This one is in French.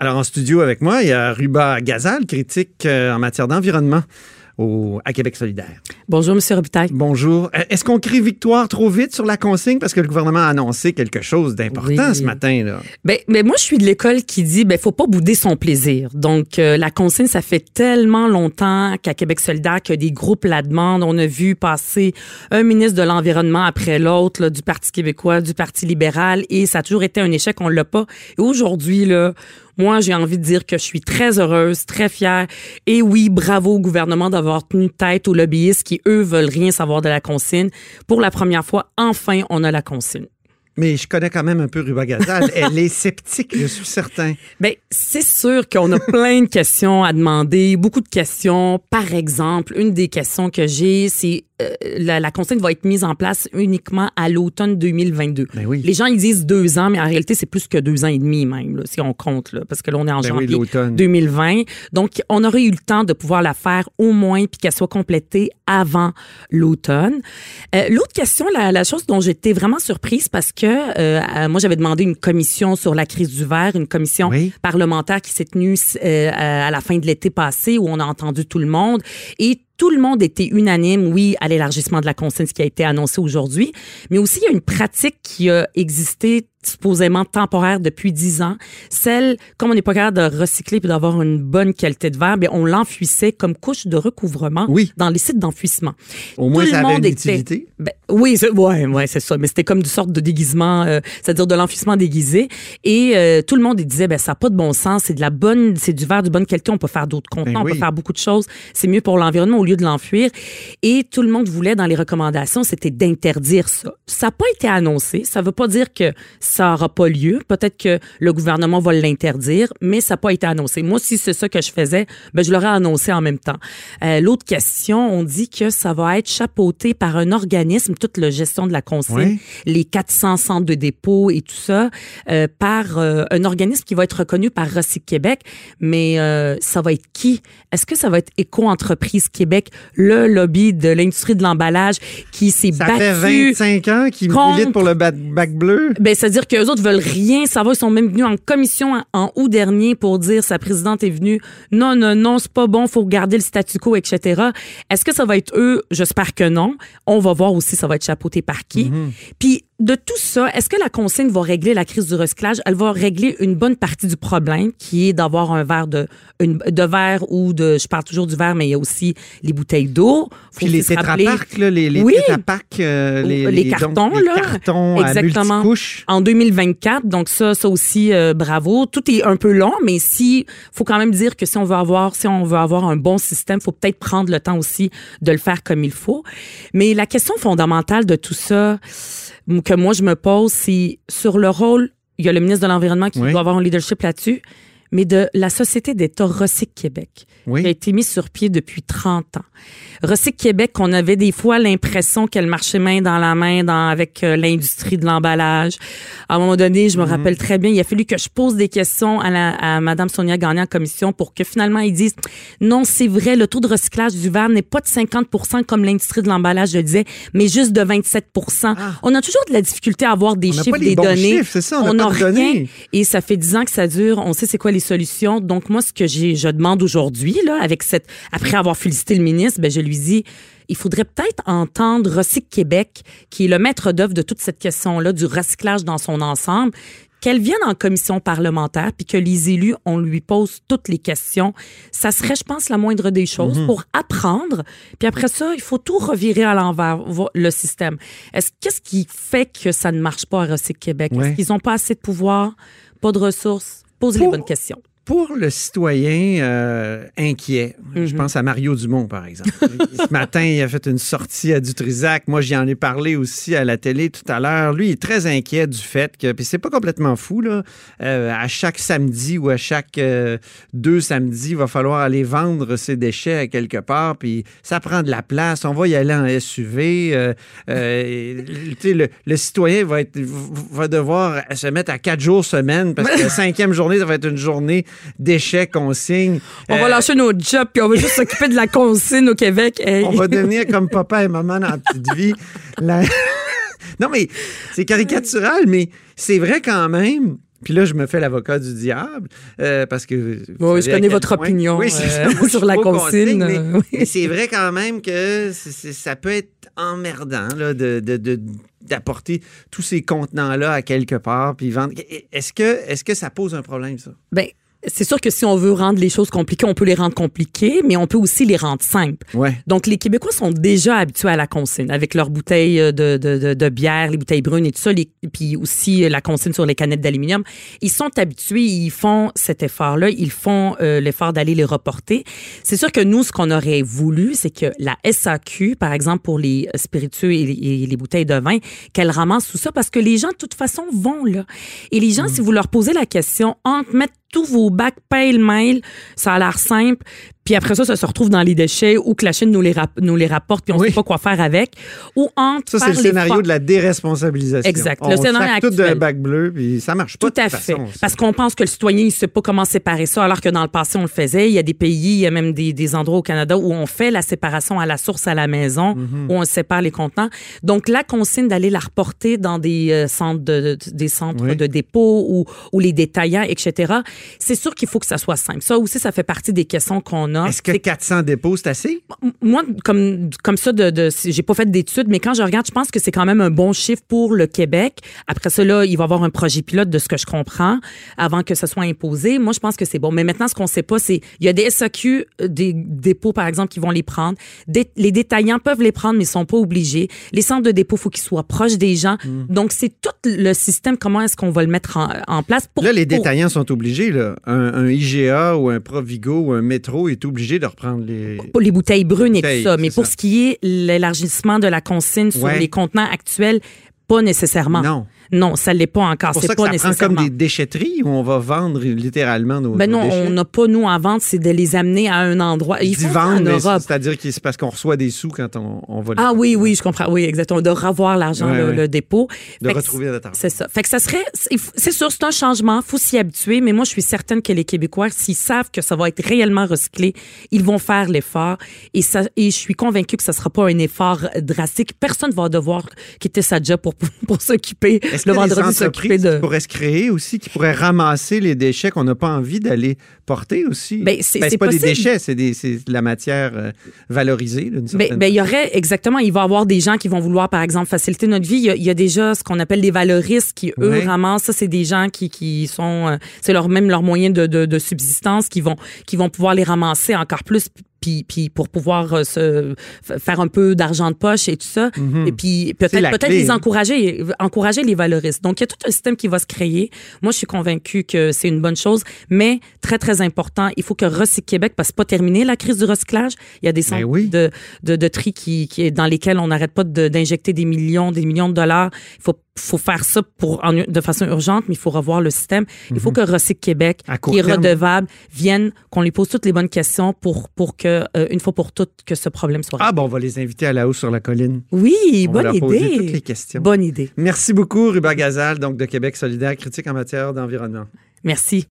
Alors, en studio avec moi, il y a Ruba Gazal, critique euh, en matière d'environnement au, à Québec solidaire. Bonjour, M. Robitaille. Bonjour. Euh, Est-ce qu'on crie victoire trop vite sur la consigne? Parce que le gouvernement a annoncé quelque chose d'important Oui. ce matin? Là? Ben, ben moi, je suis de l'école qui dit, ben, faut pas bouder son plaisir. Donc, euh, la consigne, ça fait tellement longtemps qu'à Québec solidaire, que des groupes la demandent. On a vu passer un ministre de l'Environnement après l'autre, du Parti québécois, du Parti libéral, et ça a toujours été un échec, on l'a pas. Et aujourd'hui, là, moi, j'ai envie de dire que je suis très heureuse, très fière. Et oui, bravo au gouvernement d'avoir tenu tête aux lobbyistes qui, eux, veulent rien savoir de la consigne. Pour la première fois, enfin, on a la consigne. Mais je connais quand même un peu Ruba Gazal. Elle est sceptique, je suis certain. Ben, c'est sûr qu'on a plein de questions à demander, beaucoup de questions. Par exemple, une des questions que j'ai, c'est euh, la, la consigne va être mise en place uniquement à l'automne 2022. Ben oui. Les gens, ils disent deux ans, mais en réalité, c'est plus que deux ans et demi même, là, si on compte, là, parce que là, on est en Ben oui, janvier l'automne. 2020. Donc, on aurait eu le temps de pouvoir la faire au moins, puis qu'elle soit complétée avant l'automne. Euh, L'autre question, la, la chose dont j'étais vraiment surprise, parce que euh, euh, moi, j'avais demandé une commission sur la crise du verre, une commission Oui. parlementaire qui s'est tenue euh, à la fin de l'été passé, où on a entendu tout le monde. Et tout le monde était unanime, oui, à l'élargissement de la consigne, ce qui a été annoncé aujourd'hui. Mais aussi, il y a une pratique qui a existé supposément temporaire depuis dix ans. Celle, comme on n'est pas capable de recycler puis d'avoir une bonne qualité de verre, bien, on l'enfuissait comme couche de recouvrement Oui. dans les sites d'enfouissement. Au moins, Tout ça le avait monde une était- utilité. Ben, oui, c'est- ouais, ouais, ça. Mais c'était comme une sorte de déguisement, euh, c'est-à-dire de l'enfouissement déguisé. Et euh, tout le monde il disait, ben ça n'a pas de bon sens. C'est de la bonne, c'est du verre de bonne qualité. On peut faire d'autres contenants, Ben oui. on peut faire beaucoup de choses. C'est mieux pour l'environnement au lieu de l'enfuir. Et tout le monde voulait dans les recommandations, c'était d'interdire ça. Ça n'a pas été annoncé. Ça ne veut pas dire que ça n'aura pas lieu. Peut-être que le gouvernement va l'interdire, mais ça n'a pas été annoncé. Moi, si c'est ça que je faisais, ben je l'aurais annoncé en même temps. Euh, L'autre question, on dit que ça va être chapeauté par un organisme, toute la gestion de la consigne, Oui. les 400 centres de dépôt et tout ça, euh, par euh, un organisme qui va être reconnu par Recyc Québec. Mais ça va être qui? Est-ce que ça va être Éco-entreprise Québec, le lobby de l'industrie de l'emballage qui s'est Ça battu? fait 25 ans qu'ils contre- militent pour le bac, bac bleu? Ben, c'est-à-dire qu'eux autres veulent rien savoir. Ils sont même venus en commission en, en août dernier pour dire sa présidente est venue. Non, non, non, c'est pas bon, faut garder le statu quo, etc. Est-ce que ça va être eux? J'espère que non. On va voir aussi ça va être chapeauté par qui. Puis, de tout ça, est-ce que la consigne va régler la crise du recyclage? Elle va régler une bonne partie du problème, qui est d'avoir un verre de, une, de verre ou de, je parle toujours du verre, mais il y a aussi les bouteilles d'eau. Puis les là, les, les Oui. euh, les, Les donc, cartons, les là. cartons à Exactement. multicouches. En 2024, donc ça, ça aussi, euh, bravo. Tout est un peu long, mais si, faut quand même dire que si on veut avoir, si on veut avoir un bon système, faut peut-être prendre le temps aussi de le faire comme il faut. Mais la question fondamentale de tout ça, que moi je me pose, c'est sur le rôle, il y a le ministre de l'Environnement qui Oui. doit avoir un leadership là-dessus, mais de la Société d'État Recyc Québec, Oui. qui a été mise sur pied depuis 30 ans. Recyc Québec, on avait des fois l'impression qu'elle marchait main dans la main dans, avec euh, l'industrie de l'emballage. À un moment donné, je me rappelle très bien, il a fallu que je pose des questions à, la, à Madame Sonia Gagné en commission pour que finalement ils disent non, c'est vrai, le taux de recyclage du verre n'est pas de 50 comme l'industrie de l'emballage le disait, mais juste de 27 On a toujours de la difficulté à avoir des On chiffres, des données. chiffres, ça, on n'a rien. données. Et ça fait dix ans que ça dure. On sait c'est quoi les solutions. Donc moi, ce que je demande aujourd'hui, là, avec cette, après avoir félicité le ministre, ben je lui dis, il faudrait peut-être entendre Recyc Québec, qui est le maître d'œuvre de toute cette question-là du recyclage dans son ensemble. Qu'elle vienne en commission parlementaire, puis que les élus, on lui pose toutes les questions. Ça serait, je pense, la moindre des choses pour apprendre. Puis après ça, il faut tout revirer à l'envers, le système. Est-ce qu'est-ce qui fait que ça ne marche pas à Recyc Québec? Ouais. Est-ce qu'ils n'ont pas assez de pouvoir, pas de ressources? Posez les bonnes questions. Pour le citoyen euh, inquiet, je Mhm. pense à Mario Dumont, par exemple. Ce matin, il a fait une sortie à Dutrisac. Moi, j'y en ai parlé aussi à la télé tout à l'heure. Lui, il est très inquiet du fait que, puis c'est pas complètement fou, là, euh, à chaque samedi ou à chaque euh, deux samedis, il va falloir aller vendre ses déchets à quelque part, puis ça prend de la place. On va y aller en SUV. tu sais, le, le citoyen va, être, va devoir se mettre à quatre jours semaine parce que la cinquième journée, ça va être une journée déchets, consignes. On va Euh, lâcher notre job puis on va juste s'occuper de la consigne au Québec. Hey. on va devenir comme papa et maman dans la petite vie. La- non, mais c'est caricatural, mais c'est vrai quand même Puis là, je me fais l'avocat du diable euh, parce que. Oui, je connais votre point- opinion Oui, euh, Moi, sur la consigne. mais- euh, oui. mais c'est vrai quand même que ça peut être emmerdant là, de, d'apporter tous ces contenants-là à quelque part puis vendre. Est-ce que, est-ce que ça pose un problème, ça? Ben, c'est sûr que si on veut rendre les choses compliquées, on peut les rendre compliquées, mais on peut aussi les rendre simples. Ouais. Donc, les Québécois sont déjà habitués à la consigne avec leurs bouteilles euh, de, de, de, de bière, les bouteilles brunes et tout ça, les- puis aussi euh, la consigne sur les canettes d'aluminium. Ils sont habitués, ils font cet effort-là, ils font euh, l'effort d'aller les reporter. C'est sûr que nous, ce qu'on aurait voulu, c'est que la SAQ, par exemple, pour les spiritueux et les, et les bouteilles de vin, qu'elle ramasse tout ça parce que les gens, de toute façon, vont là. Et les gens, si vous leur posez la question, entre mettre tous vos bacs pêle-mêle, ça a l'air simple, puis après ça, ça se retrouve dans les déchets ou que la Chine nous les, nous les rapporte puis on Oui. sait pas quoi faire avec. Ou entre Ça, c'est le scénario de la déresponsabilisation. Exact. On Le scénario tout de bac bleu, puis ça marche pas Tout à de fait. façon. Parce qu'on pense que le citoyen, il sait pas comment séparer ça, alors que dans le passé, on le faisait. Il y a des pays, il y a même des, des endroits au Canada où on fait la séparation à la source à la maison, Mm-hmm. où on sépare les contenants. Donc, la consigne d'aller la reporter dans des euh, centres de, de- des centres Oui. de dépôt ou, ou les détaillants, etc. C'est sûr qu'il faut que ça soit simple. Ça aussi, ça fait partie des questions qu'on a. Est-ce que 400 dépôts, c'est assez? moi, comme, comme ça, de, de, j'ai pas fait d'études, mais quand je regarde, je pense que c'est quand même un bon chiffre pour le Québec. Après ça, là, il va y avoir un projet pilote de ce que je comprends avant que ce soit imposé. Moi, je pense que c'est bon. Mais maintenant, ce qu'on sait pas, c'est il y a des SAQ, euh, des dépôts, par exemple, qui vont les prendre. Des- les détaillants peuvent les prendre, mais ils sont pas obligés. Les centres de dépôt, faut qu'ils soient proches des gens. Mm. Donc, c'est tout le système, comment est-ce qu'on va le mettre en, en place pour... Là, les pour- détaillants sont obligés. Là. Un, un IGA ou un Provigo ou un Métro est obligé de reprendre les... pour les bouteilles brunes et Bouteilles, tout ça. Mais pour ça. ce qui est l'élargissement de la consigne sur Ouais. les contenants actuels, pas nécessairement. Non. Non, ça l'est pas encore. C'est pas ça prend nécessairement. comme des déchetteries où on va vendre littéralement nos, Ben nos non, déchets? on n'a pas, nous, en vente, c'est de les amener à un endroit. Ils font en vendre, mais Europe. c'est-à-dire que c'est parce qu'on reçoit des sous quand on, on va les- Ah oui, oui, je comprends. Oui, exactement. De revoir l'argent, Ouais, le, ouais. le dépôt. de Fait retrouver notre argent. C'est ça. Fait que ça serait, c'est c'est sûr, c'est un changement, faut s'y habituer, mais moi, je suis certaine que les Québécois, s'ils savent que ça va être réellement recyclé, ils vont faire l'effort. Et ça, et je suis convaincue que ça sera pas un effort drastique. Personne va devoir quitter sa job pour, pour s'occuper Est-ce le des vendredi, s'occuper entreprises de. qui pourraient se créer aussi, qui pourraient ramasser les déchets qu'on n'a pas envie d'aller porter aussi? Ben, c'est- c'est pas possible. des déchets, c'est des- c'est de la matière euh, valorisée. Ben, ben, il y aurait exactement, il va y avoir des gens qui vont vouloir, par exemple, faciliter notre vie. Il y a, il y a déjà ce qu'on appelle des valoristes qui, eux, Ouais. ramassent. Ça, c'est des gens qui, qui sont, euh, c'est leur même leur moyen de, de, de subsistance, qui vont, qui vont pouvoir les ramasser encore plus. Puis, puis pour pouvoir euh, se faire un peu d'argent de poche et tout ça. Et puis peut-être peut-être les encourager, encourager les valoristes. Donc il y a tout un système qui va se créer. Moi, je suis convaincue que c'est une bonne chose, mais très très important, il faut que Recyc Québec, parce que pas terminé la crise du recyclage. Il y a des centres Ben oui. de, de, de tri qui, qui, dans lesquels on n'arrête pas de- d'injecter des millions, des millions de dollars. Il faut, faut faire ça pour, en- de façon urgente, mais il faut revoir le système. Il faut que Recyc Québec, Mhm. Qui est terme. redevable, vienne, qu'on lui pose toutes les bonnes questions pour, pour que, euh, une fois pour toutes, que ce problème soit Ah, bon, on va les inviter à la hausse sur la colline. Oui, On va bonne poser idée. toutes les questions. Bonne idée. Merci beaucoup, Ruba Gazal, donc de Québec solidaire, critique en matière d'environnement. Merci.